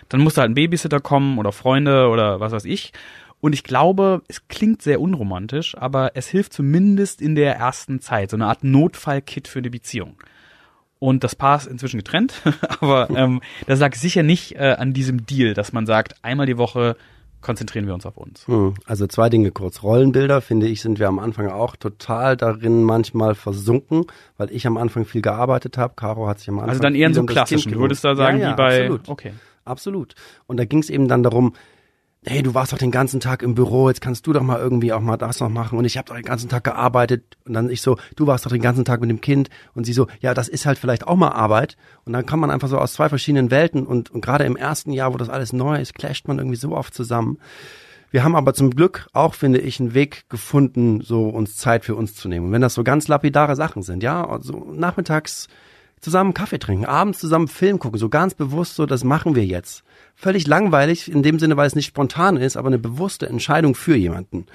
Dann musste halt ein Babysitter kommen oder Freunde oder was weiß ich. Und ich glaube, es klingt sehr unromantisch, aber es hilft zumindest in der ersten Zeit, so eine Art Notfallkit für die Beziehung. Und das Paar ist inzwischen getrennt, aber ähm, das lag sicher nicht äh, an diesem Deal, dass man sagt, einmal die Woche konzentrieren wir uns auf uns. Hm, Also zwei Dinge kurz. Rollenbilder, finde ich, sind wir am Anfang auch total darin manchmal versunken, weil ich am Anfang viel gearbeitet habe. Caro hat sich am Anfang Also dann eher in so um klassischen. Du würdest da sagen, ja, ja, wie bei Absolut. Okay. Absolut. Und da ging es eben dann darum, hey, du warst doch den ganzen Tag im Büro, jetzt kannst du doch mal irgendwie auch mal das noch machen. Und ich habe doch den ganzen Tag gearbeitet. Und dann ich so, du warst doch den ganzen Tag mit dem Kind. Und sie so, ja, das ist halt vielleicht auch mal Arbeit. Und dann kann man einfach so aus zwei verschiedenen Welten und, und gerade im ersten Jahr, wo das alles neu ist, clasht man irgendwie so oft zusammen. Wir haben aber zum Glück auch, finde ich, einen Weg gefunden, so uns Zeit für uns zu nehmen. Und wenn das so ganz lapidare Sachen sind, ja, also nachmittags zusammen Kaffee trinken, abends zusammen Film gucken, so ganz bewusst so, das machen wir jetzt. Völlig langweilig, in dem Sinne, weil es nicht spontan ist, aber eine bewusste Entscheidung für jemanden.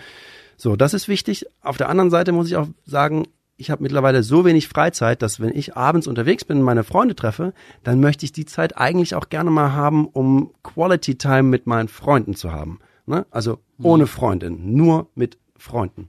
So, das ist wichtig. Auf der anderen Seite muss ich auch sagen, ich habe mittlerweile so wenig Freizeit, dass wenn ich abends unterwegs bin und meine Freunde treffe, dann möchte ich die Zeit eigentlich auch gerne mal haben, um Quality Time mit meinen Freunden zu haben. Ne? Also ohne Freundin, nur mit Freunden.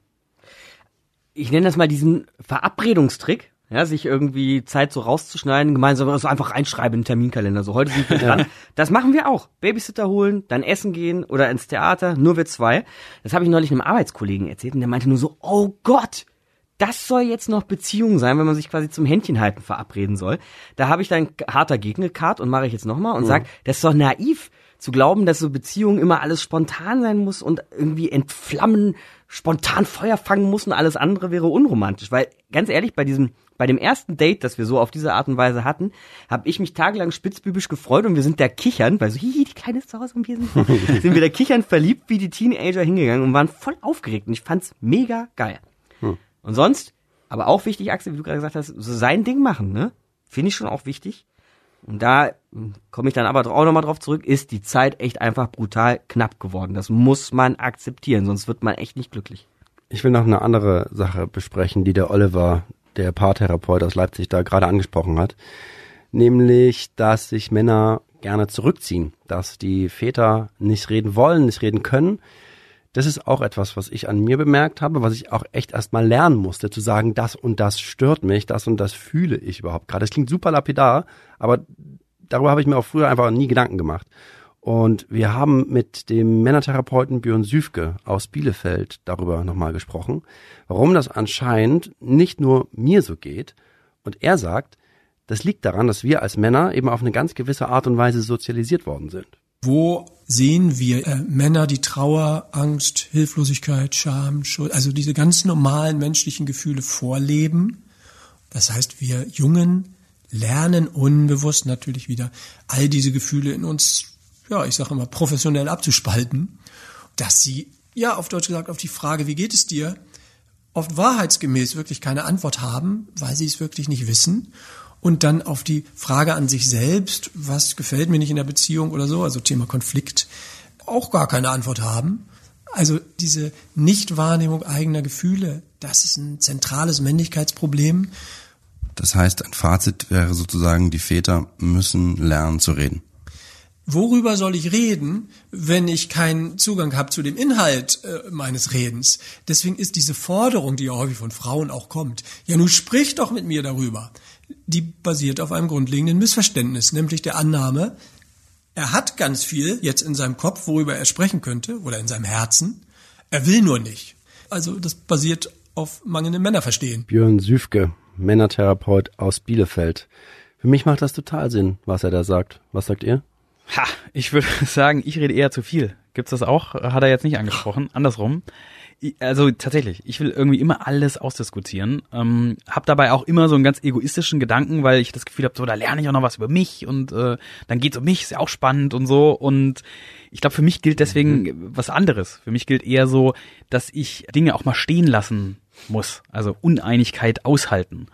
ich nenne das mal diesen Verabredungstrick, ja, sich irgendwie Zeit so rauszuschneiden, gemeinsam so einfach reinschreiben in den Terminkalender. So, heute sind wir dran. Das machen wir auch. Babysitter holen, dann essen gehen oder ins Theater, nur wir zwei. Das habe ich neulich einem Arbeitskollegen erzählt und der meinte nur so, oh Gott, das soll jetzt noch Beziehung sein, wenn man sich quasi zum Händchenhalten verabreden soll. Da habe ich dann harter Gegnerkart und mache ich jetzt nochmal und sag, das ist doch naiv zu glauben, dass so Beziehungen immer alles spontan sein muss und irgendwie entflammen, spontan Feuer fangen muss und alles andere wäre unromantisch. Weil ganz ehrlich, bei diesem, bei dem ersten Date, das wir so auf diese Art und Weise hatten, habe ich mich tagelang spitzbübisch gefreut und wir sind da kichern, weil so, hihi, die Kleine ist zu Hause und wir sind, sind wir da kichern verliebt wie die Teenager hingegangen und waren voll aufgeregt und ich fand's mega geil. Und sonst, aber auch wichtig, Axel, wie du gerade gesagt hast, so sein Ding machen, ne? Finde ich schon auch wichtig. Und da hm, komme ich dann aber auch nochmal drauf zurück, ist die Zeit echt einfach brutal knapp geworden. Das muss man akzeptieren, sonst wird man echt nicht glücklich. Ich will noch eine andere Sache besprechen, die der Oliver, der Paartherapeut aus Leipzig, da gerade angesprochen hat. Nämlich, dass sich Männer gerne zurückziehen, dass die Väter nicht reden wollen, nicht reden können. Das ist auch etwas, was ich an mir bemerkt habe, was ich auch echt erstmal lernen musste, zu sagen, das und das stört mich, das und das fühle ich überhaupt gerade. Das klingt super lapidar, aber darüber habe ich mir auch früher einfach nie Gedanken gemacht. Und wir haben mit dem Männertherapeuten Björn Süfke aus Bielefeld darüber nochmal gesprochen, warum das anscheinend nicht nur mir so geht. Und er sagt, das liegt daran, dass wir als Männer eben auf eine ganz gewisse Art und Weise sozialisiert worden sind. Wo sehen wir äh, Männer, die Trauer, Angst, Hilflosigkeit, Scham, Schuld, also diese ganz normalen menschlichen Gefühle vorleben? Das heißt, wir Jungen lernen unbewusst natürlich wieder all diese Gefühle in uns, ja, ich sage immer, professionell abzuspalten, dass sie, ja, auf Deutsch gesagt, auf die Frage, wie geht es dir, oft wahrheitsgemäß wirklich keine Antwort haben, weil sie es wirklich nicht wissen. Und dann auf die Frage an sich selbst, was gefällt mir nicht in der Beziehung oder so, also Thema Konflikt, auch gar keine Antwort haben. Also diese Nichtwahrnehmung eigener Gefühle, das ist ein zentrales Männlichkeitsproblem. Das heißt, ein Fazit wäre sozusagen, die Väter müssen lernen zu reden. Worüber soll ich reden, wenn ich keinen Zugang habe zu dem Inhalt äh, meines Redens? Deswegen ist diese Forderung, die ja häufig von Frauen auch kommt, ja nun sprich doch mit mir darüber, die basiert auf einem grundlegenden Missverständnis, nämlich der Annahme, er hat ganz viel jetzt in seinem Kopf, worüber er sprechen könnte, oder in seinem Herzen, er will nur nicht. Also das basiert auf mangelndem Männerverstehen. Björn Süfke, Männertherapeut aus Bielefeld. Für mich macht das total Sinn, was er da sagt. Was sagt ihr? Ha, ich würde sagen, ich rede eher zu viel. Gibt's das auch? Hat er jetzt nicht angesprochen. Andersrum. Also tatsächlich, ich will irgendwie immer alles ausdiskutieren. Ähm, hab dabei auch immer so einen ganz egoistischen Gedanken, weil ich das Gefühl habe, so da lerne ich auch noch was über mich und äh, dann geht's um mich, ist ja auch spannend und so. Und ich glaube, für mich gilt deswegen was anderes. Für mich gilt eher so, dass ich Dinge auch mal stehen lassen muss. Also Uneinigkeit aushalten.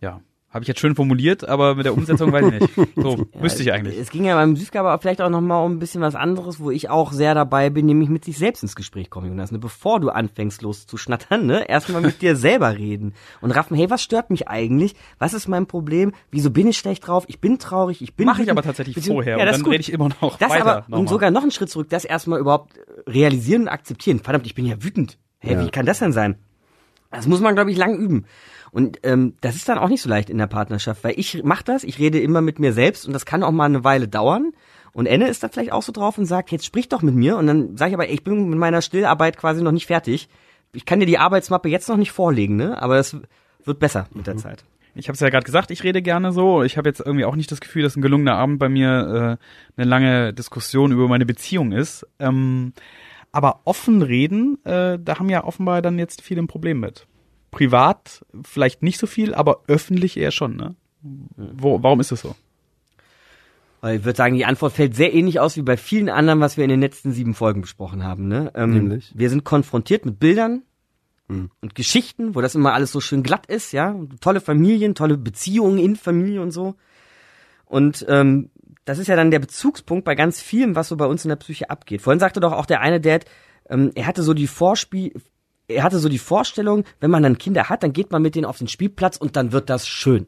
Ja. Habe ich jetzt schön formuliert, aber mit der Umsetzung weiß ich nicht. So, müsste ich eigentlich. Es ging ja beim Süßke aber vielleicht auch nochmal um ein bisschen was anderes, wo ich auch sehr dabei bin, nämlich mit sich selbst ins Gespräch kommen, Jonas. Ne? Bevor du anfängst loszuschnattern, ne? erstmal mit dir selber reden und raffen, hey, was stört mich eigentlich? Was ist mein Problem? Wieso bin ich schlecht drauf? Ich bin traurig, ich bin Mache ich aber tatsächlich vorher ja, und das dann rede ich immer noch Das weiter. aber, und nochmal. sogar noch einen Schritt zurück, das erstmal überhaupt realisieren und akzeptieren. Verdammt, ich bin ja wütend. Hey, Ja. wie kann das denn sein? Das muss man, glaube ich, lang üben. Und ähm, das ist dann auch nicht so leicht in der Partnerschaft, weil ich mach das, ich rede immer mit mir selbst und das kann auch mal eine Weile dauern. Und Enne ist dann vielleicht auch so drauf und sagt, jetzt sprich doch mit mir. Und dann sage ich aber, ey, ich bin mit meiner Stillarbeit quasi noch nicht fertig. Ich kann dir die Arbeitsmappe jetzt noch nicht vorlegen, ne? Aber es wird besser mit der Zeit. Ich habe es ja gerade gesagt, ich rede gerne so. Ich habe jetzt irgendwie auch nicht das Gefühl, dass ein gelungener Abend bei mir äh, eine lange Diskussion über meine Beziehung ist. Ähm, aber offen reden, äh, da haben ja offenbar dann jetzt viele ein Problem mit. Privat vielleicht nicht so viel, aber öffentlich eher schon. Ne? Wo, warum ist das so? Ich würde sagen, die Antwort fällt sehr ähnlich aus wie bei vielen anderen, was wir in den letzten sieben Folgen besprochen haben. Ne? Ähm, Nämlich? Wir sind konfrontiert mit Bildern und Geschichten, wo das immer alles so schön glatt ist, ja, und tolle Familien, tolle Beziehungen in Familie und so. Und ähm, das ist ja dann der Bezugspunkt bei ganz vielem, was so bei uns in der Psyche abgeht. Vorhin sagte doch auch der eine Dad, ähm, er hatte so die Vorspiel, er hatte so die Vorstellung, wenn man dann Kinder hat, dann geht man mit denen auf den Spielplatz und dann wird das schön.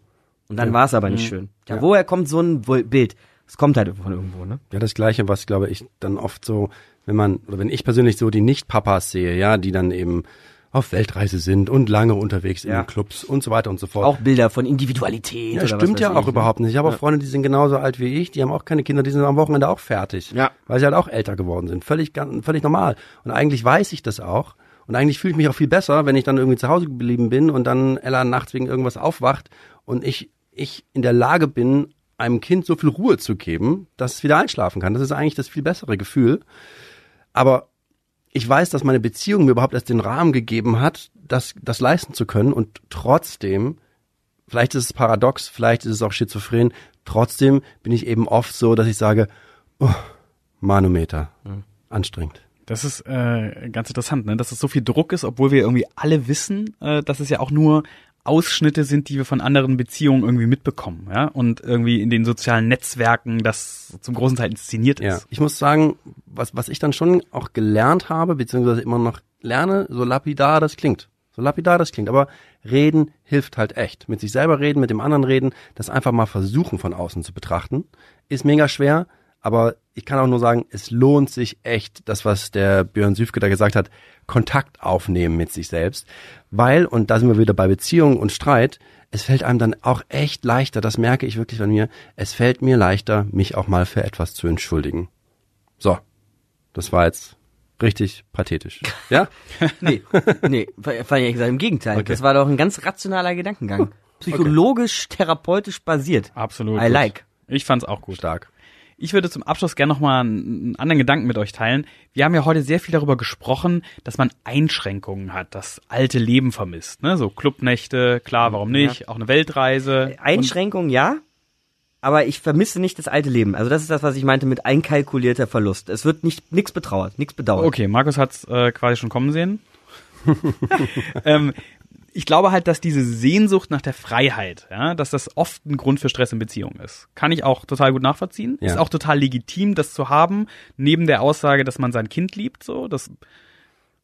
Und dann war es aber nicht schön. Ja, woher kommt so ein Bild? Es kommt halt von irgendwo, ne? Ja, das Gleiche, was glaube ich dann oft so, wenn man, oder wenn ich persönlich so die Nicht-Papas sehe, ja, die dann eben auf Weltreise sind und lange unterwegs in Ja. den Clubs und so weiter und so fort. Auch Bilder von Individualität. ja, stimmt ja auch ich, ne? überhaupt nicht. Ich habe auch Freunde, die sind genauso alt wie ich, die haben auch keine Kinder, die sind am Wochenende auch fertig. Ja. Weil sie halt auch älter geworden sind. Völlig, völlig normal. Und eigentlich weiß ich das auch. Und eigentlich fühle ich mich auch viel besser, wenn ich dann irgendwie zu Hause geblieben bin und dann Ella nachts wegen irgendwas aufwacht und ich, ich in der Lage bin, einem Kind so viel Ruhe zu geben, dass es wieder einschlafen kann. Das ist eigentlich das viel bessere Gefühl. Aber ich weiß, dass meine Beziehung mir überhaupt erst den Rahmen gegeben hat, das, das leisten zu können und trotzdem, vielleicht ist es paradox, vielleicht ist es auch schizophren, trotzdem bin ich eben oft so, dass ich sage, oh, Manometer, anstrengend. Das ist äh, ganz interessant, ne? dass es so viel Druck ist, obwohl wir irgendwie alle wissen, äh, dass es ja auch nur Ausschnitte sind, die wir von anderen Beziehungen irgendwie mitbekommen, ja, und irgendwie in den sozialen Netzwerken das zum großen Teil inszeniert Ja, ist. ich muss sagen, was, was ich dann schon auch gelernt habe, beziehungsweise immer noch lerne, so lapidar das klingt. So lapidar das klingt. Aber reden hilft halt echt. Mit sich selber reden, mit dem anderen reden, das einfach mal versuchen von außen zu betrachten, ist mega schwer. Aber ich kann auch nur sagen, es lohnt sich echt, das, was der Björn Süfke da gesagt hat, Kontakt aufnehmen mit sich selbst. Weil, und da sind wir wieder bei Beziehung und Streit, es fällt einem dann auch echt leichter, das merke ich wirklich bei mir, es fällt mir leichter, mich auch mal für etwas zu entschuldigen. So, das war jetzt richtig pathetisch. Ja? Nee, nee, fand ich gesagt, im Gegenteil. Das war doch ein ganz rationaler Gedankengang. Psychologisch, therapeutisch basiert. Absolut. I gut. like. Ich fand's auch gut. Stark. Ich würde zum Abschluss gerne nochmal einen, anderen Gedanken mit euch teilen. Wir haben ja heute sehr viel darüber gesprochen, dass man Einschränkungen hat, das alte Leben vermisst. Ne? So Clubnächte, klar, warum nicht? Auch eine Weltreise. Einschränkung, ja. Aber ich vermisse nicht das alte Leben. Also das ist das, was ich meinte mit einkalkulierter Verlust. Es wird nicht nichts betrauert, nichts bedauert. Okay, Markus hat's äh, quasi schon kommen sehen. ähm, ich glaube halt, dass diese Sehnsucht nach der Freiheit, ja, dass das oft ein Grund für Stress in Beziehungen ist. Kann ich auch total gut nachvollziehen. Ja. Ist auch total legitim, das zu haben, neben der Aussage, dass man sein Kind liebt, so, das,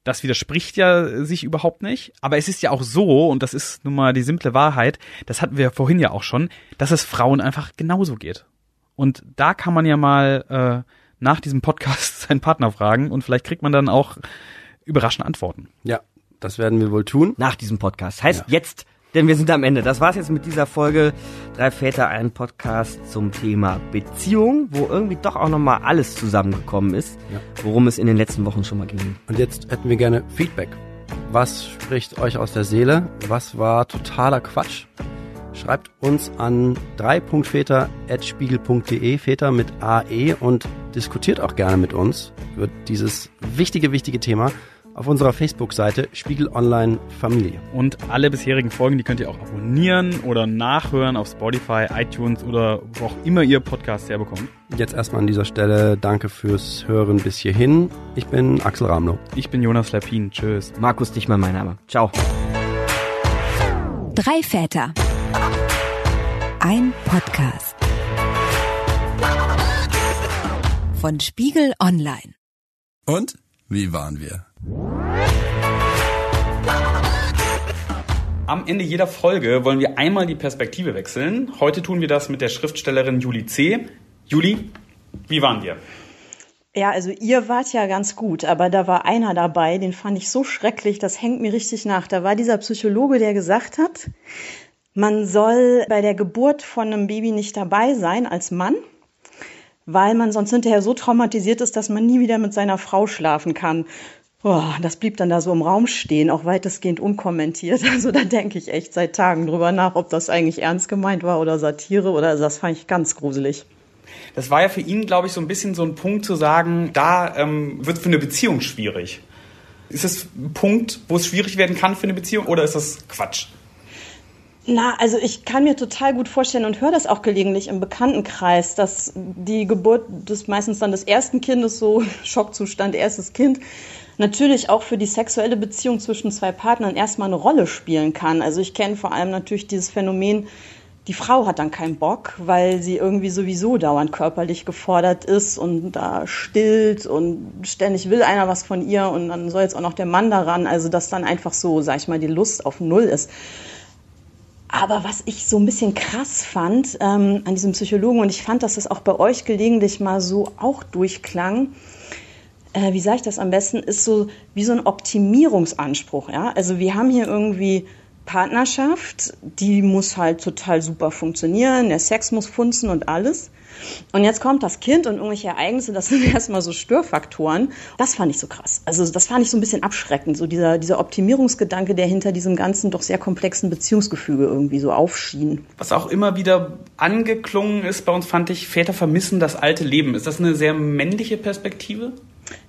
das widerspricht ja sich überhaupt nicht. Aber es ist ja auch so, und das ist nun mal die simple Wahrheit, das hatten wir ja vorhin ja auch schon, dass es Frauen einfach genauso geht. Und da kann man ja mal äh, nach diesem Podcast seinen Partner fragen und vielleicht kriegt man dann auch überraschende Antworten. Ja, das werden wir wohl tun. Nach diesem Podcast. Heißt jetzt, denn wir sind am Ende. Das war's jetzt mit dieser Folge Drei Väter, ein Podcast zum Thema Beziehung, wo irgendwie doch auch nochmal alles zusammengekommen ist, worum es in den letzten Wochen schon mal ging. Und jetzt hätten wir gerne Feedback. Was spricht euch aus der Seele? Was war totaler Quatsch? Schreibt uns an 3.väter.spiegel.de, Väter mit AE und diskutiert auch gerne mit uns über dieses wichtige, wichtige Thema auf unserer Facebook-Seite Spiegel Online Familie. Und alle bisherigen Folgen, die könnt ihr auch abonnieren oder nachhören auf Spotify, iTunes oder wo auch immer ihr Podcasts herbekommt. Jetzt erstmal an dieser Stelle danke fürs Hören bis hierhin. Ich bin Axel Ramlow. Ich bin Jonas Lepin. Tschüss. Markus Dichmann, mein Name. Ciao. Drei Väter. Ein Podcast. Von Spiegel Online. Und wie waren wir? Am Ende jeder Folge wollen wir einmal die Perspektive wechseln. Heute tun wir das mit der Schriftstellerin Juli C. Juli, wie waren wir? Ja, also ihr wart ja ganz gut, aber da war einer dabei, den fand ich so schrecklich, das hängt mir richtig nach. Da war dieser Psychologe, der gesagt hat, man soll bei der Geburt von einem Baby nicht dabei sein als Mann, weil man sonst hinterher so traumatisiert ist, dass man nie wieder mit seiner Frau schlafen kann. Boah, das blieb dann da so im Raum stehen, auch weitestgehend unkommentiert. Also da denke ich echt seit Tagen drüber nach, ob das eigentlich ernst gemeint war oder Satire oder also das fand ich ganz gruselig. Das war ja für ihn, glaube ich, so ein bisschen so ein Punkt zu sagen, da ähm, wird für eine Beziehung schwierig. Ist das ein Punkt, wo es schwierig werden kann für eine Beziehung oder ist das Quatsch? Na, also ich kann mir total gut vorstellen und höre das auch gelegentlich im Bekanntenkreis, dass die Geburt des meistens dann des ersten Kindes so Schockzustand, erstes Kind, natürlich auch für die sexuelle Beziehung zwischen zwei Partnern erstmal eine Rolle spielen kann. Also ich kenne vor allem natürlich dieses Phänomen, die Frau hat dann keinen Bock, weil sie irgendwie sowieso dauernd körperlich gefordert ist und da stillt und ständig will einer was von ihr und dann soll jetzt auch noch der Mann daran. Also dass dann einfach so, sag ich mal, die Lust auf Null ist. Aber was ich so ein bisschen krass fand ähm, an diesem Psychologen, und ich fand, dass das auch bei euch gelegentlich mal so auch durchklang, äh, wie sage ich das am besten, ist so wie so ein Optimierungsanspruch. Ja? Also wir haben hier irgendwie Partnerschaft, die muss halt total super funktionieren, der Sex muss funzen und alles. Und jetzt kommt das Kind und irgendwelche Ereignisse, das sind erstmal so Störfaktoren. Das fand ich so krass. Also das fand ich so ein bisschen abschreckend, so dieser, dieser Optimierungsgedanke, der hinter diesem ganzen doch sehr komplexen Beziehungsgefüge irgendwie so aufschien. Was auch immer wieder angeklungen ist bei uns, fand ich, Väter vermissen das alte Leben. Ist das eine sehr männliche Perspektive?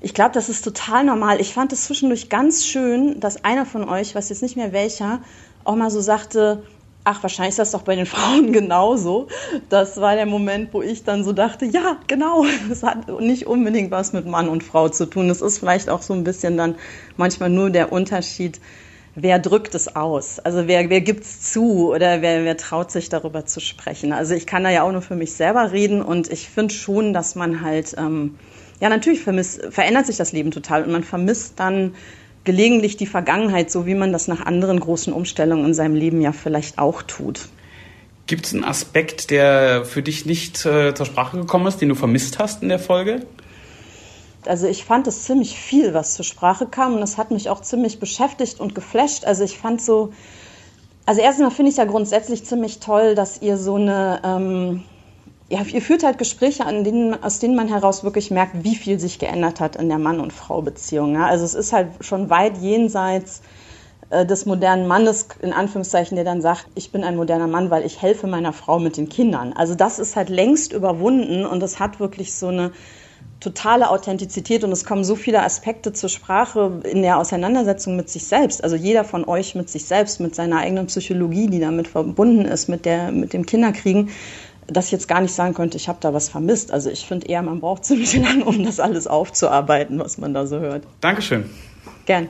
Ich glaube, das ist total normal. Ich fand es zwischendurch ganz schön, dass einer von euch, weiß jetzt nicht mehr welcher, auch mal so sagte, ach, wahrscheinlich ist das doch bei den Frauen genauso. Das war der Moment, wo ich dann so dachte, ja, genau, das hat nicht unbedingt was mit Mann und Frau zu tun. Es ist vielleicht auch so ein bisschen dann manchmal nur der Unterschied, wer drückt es aus? Also wer, wer es zu oder wer, wer traut sich darüber zu sprechen? Also ich kann da ja auch nur für mich selber reden und ich finde schon, dass man halt, ähm, ja natürlich vermisst, verändert sich das Leben total und man vermisst dann gelegentlich die Vergangenheit, so wie man das nach anderen großen Umstellungen in seinem Leben ja vielleicht auch tut. Gibt es einen Aspekt, der für dich nicht äh, zur Sprache gekommen ist, den du vermisst hast in der Folge? Also ich fand es ziemlich viel, was zur Sprache kam und das hat mich auch ziemlich beschäftigt und geflasht. Also ich fand so, also erstmal finde ich ja grundsätzlich ziemlich toll, dass ihr so eine ähm, ja, ihr führt halt Gespräche, an denen, aus denen man heraus wirklich merkt, wie viel sich geändert hat in der Mann- und Frau-Beziehung. Ja? Also es ist halt schon weit jenseits äh, des modernen Mannes, in Anführungszeichen, der dann sagt, ich bin ein moderner Mann, weil ich helfe meiner Frau mit den Kindern. Also das ist halt längst überwunden und es hat wirklich so eine totale Authentizität und es kommen so viele Aspekte zur Sprache in der Auseinandersetzung mit sich selbst. Also jeder von euch mit sich selbst, mit seiner eigenen Psychologie, die damit verbunden ist, mit der, mit dem Kinderkriegen dass ich jetzt gar nicht sagen könnte, ich habe da was vermisst. Also ich finde eher, man braucht ziemlich lange, um das alles aufzuarbeiten, was man da so hört. Dankeschön. Gern.